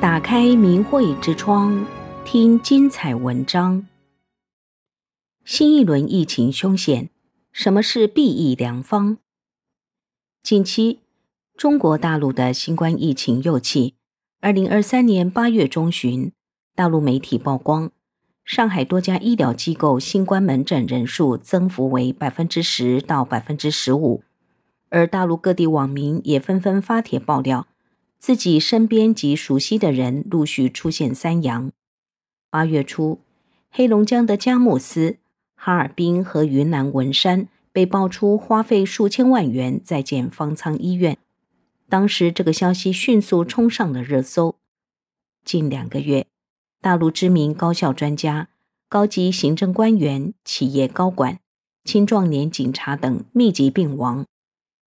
打开明慧之窗，听精彩文章。新一轮疫情凶险，什么是避疫良方？近期，中国大陆的新冠疫情又起。二零二三年八月中旬，大陆媒体曝光，上海多家医疗机构新冠门诊人数增幅为百分之十到百分之十五，而大陆各地网民也纷纷发帖爆料。自己身边及熟悉的人陆续出现三阳。八月初，黑龙江的佳木斯、哈尔滨和云南文山被爆出花费数千万元在建方舱医院。当时，这个消息迅速冲上了热搜。近两个月，大陆知名高校专家、高级行政官员、企业高管、青壮年警察等密集病亡。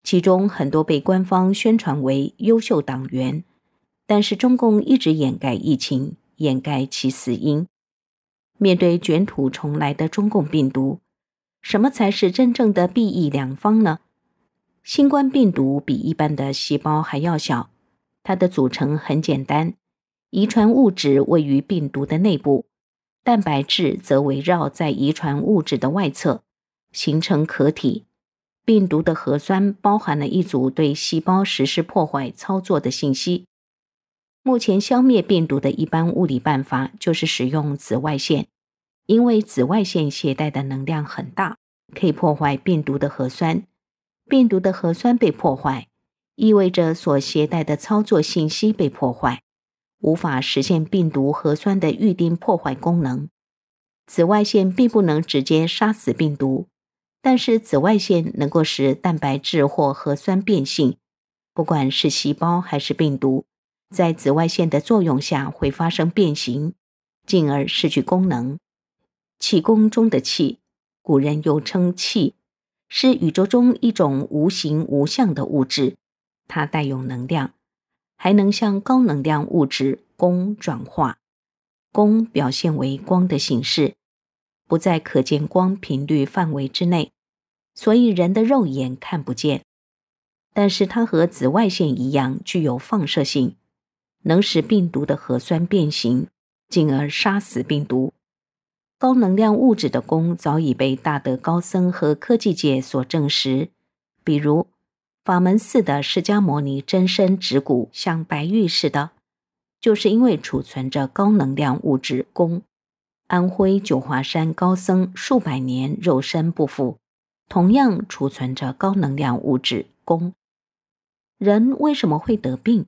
其中很多被官方宣传为优秀党员，但是中共一直掩盖疫情，掩盖其死因。面对卷土重来的中共病毒，什么才是真正的避疫良方呢？新冠病毒比一般的细胞还要小，它的组成很简单，遗传物质位于病毒的内部，蛋白质则围绕在遗传物质的外侧，形成壳体。病毒的核酸包含了一组对细胞实施破坏操作的信息。目前消灭病毒的一般物理办法就是使用紫外线，因为紫外线携带的能量很大，可以破坏病毒的核酸。病毒的核酸被破坏，意味着所携带的操作信息被破坏，无法实现病毒核酸的预定破坏功能。紫外线并不能直接杀死病毒。但是紫外线能够使蛋白质或核酸变性，不管是细胞还是病毒，在紫外线的作用下会发生变形，进而失去功能。气功中的气，古人又称气，是宇宙中一种无形无相的物质，它带有能量，还能向高能量物质功转化。功表现为光的形式。不在可见光频率范围之内，所以人的肉眼看不见。但是它和紫外线一样具有放射性，能使病毒的核酸变形，进而杀死病毒。高能量物质的功早已被大德高僧和科技界所证实，比如法门寺的释迦牟尼真身指骨像白玉似的，就是因为储存着高能量物质功。安徽九华山高僧数百年肉身不腐，同样储存着高能量物质汞。人为什么会得病？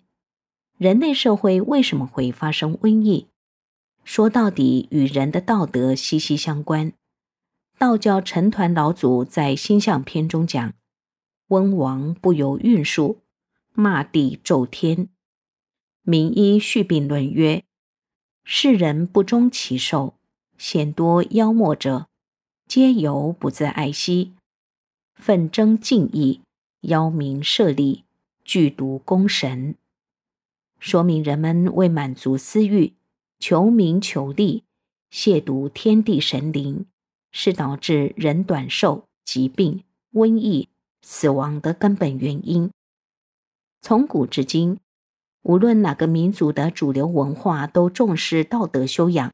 人类社会为什么会发生瘟疫？说到底，与人的道德息息相关。道教陈摶老祖在星象篇中讲：“温王不由运数，骂地咒天。”名医续病论曰：“世人不忠其寿。”鲜多妖魔者，皆由不自爱惜，奋争竞艺，邀名设利，剧毒攻神。说明人们为满足私欲，求名求利，亵渎天地神灵，是导致人短寿、疾病、瘟疫、死亡的根本原因。从古至今，无论哪个民族的主流文化都重视道德修养。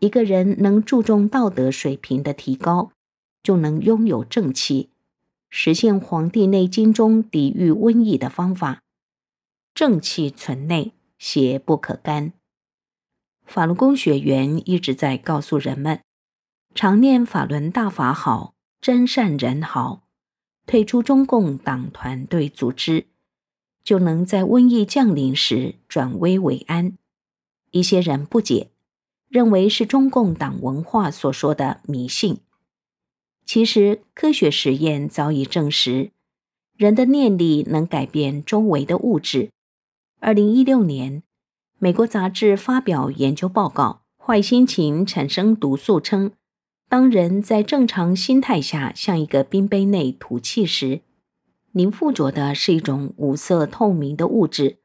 一个人能注重道德水平的提高，就能拥有正气，实现《黄帝内经》中抵御瘟疫的方法。正气存内，邪不可干。法轮功学员一直在告诉人们：常念法轮大法好，真善人好，退出中共党团队组织，就能在瘟疫降临时转危为安。一些人不解。认为是中共党文化所说的迷信，其实科学实验早已证实，人的念力能改变周围的物质。二零一六年，美国杂志发表研究报告，坏心情产生毒素，称当人在正常心态下向一个冰杯内吐气时，凝附着的是一种无色透明的物质；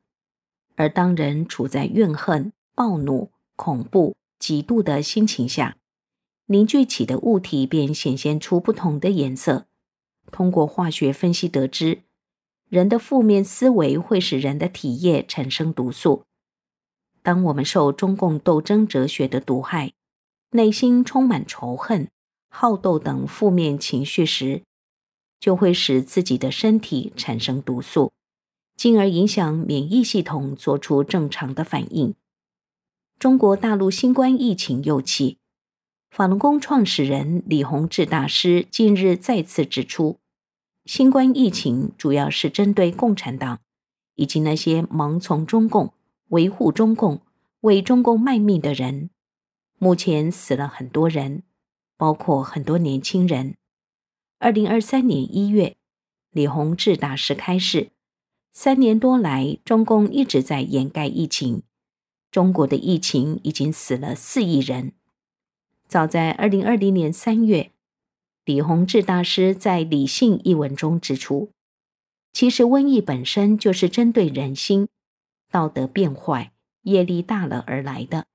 而当人处在怨恨、暴怒、恐怖，极度的心情下，凝聚起的物体便显现出不同的颜色。通过化学分析得知，人的负面思维会使人的体液产生毒素。当我们受中共斗争哲学的毒害，内心充满仇恨、好斗等负面情绪时，就会使自己的身体产生毒素，进而影响免疫系统做出正常的反应。中国大陆新冠疫情又起，法轮功创始人李洪志大师近日再次指出，新冠疫情主要是针对共产党以及那些盲从中共。维护中共、为中共卖命的人，目前死了很多人，包括很多年轻人。二零二三年一月，李洪志大师开示：三年多来，中共一直在掩盖疫情，中国的疫情已经死了四亿人。早在二零二零年三月，李洪志大师在《理性》一文中指出，其实瘟疫本身就是针对人心。道德变坏、业力大了而来的。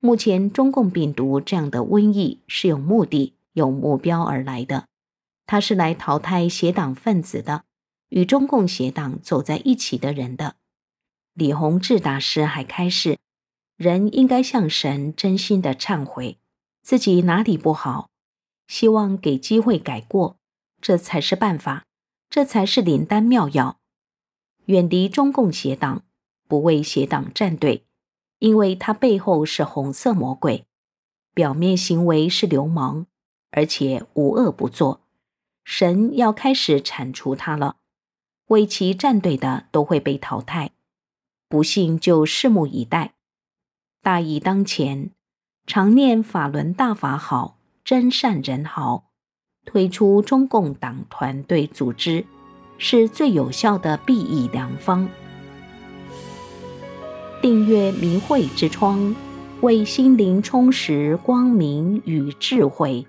目前中共病毒这样的瘟疫是有目的、有目标而来的，它是来淘汰邪党分子的，与中共邪党走在一起的人的。李洪志大师还开示，人应该向神真心的忏悔，自己哪里不好，希望给机会改过，这才是办法，这才是灵丹妙药，远离中共邪党。不为邪党站队，因为他背后是红色魔鬼，表面行为是流氓，而且无恶不作。神要开始铲除他了，为其站队的都会被淘汰。不信就拭目以待。大义当前，常念法轮大法好，真善人好，推出中共党团队组织，是最有效的避疫良方。订阅明慧之窗，为心灵充实光明与智慧。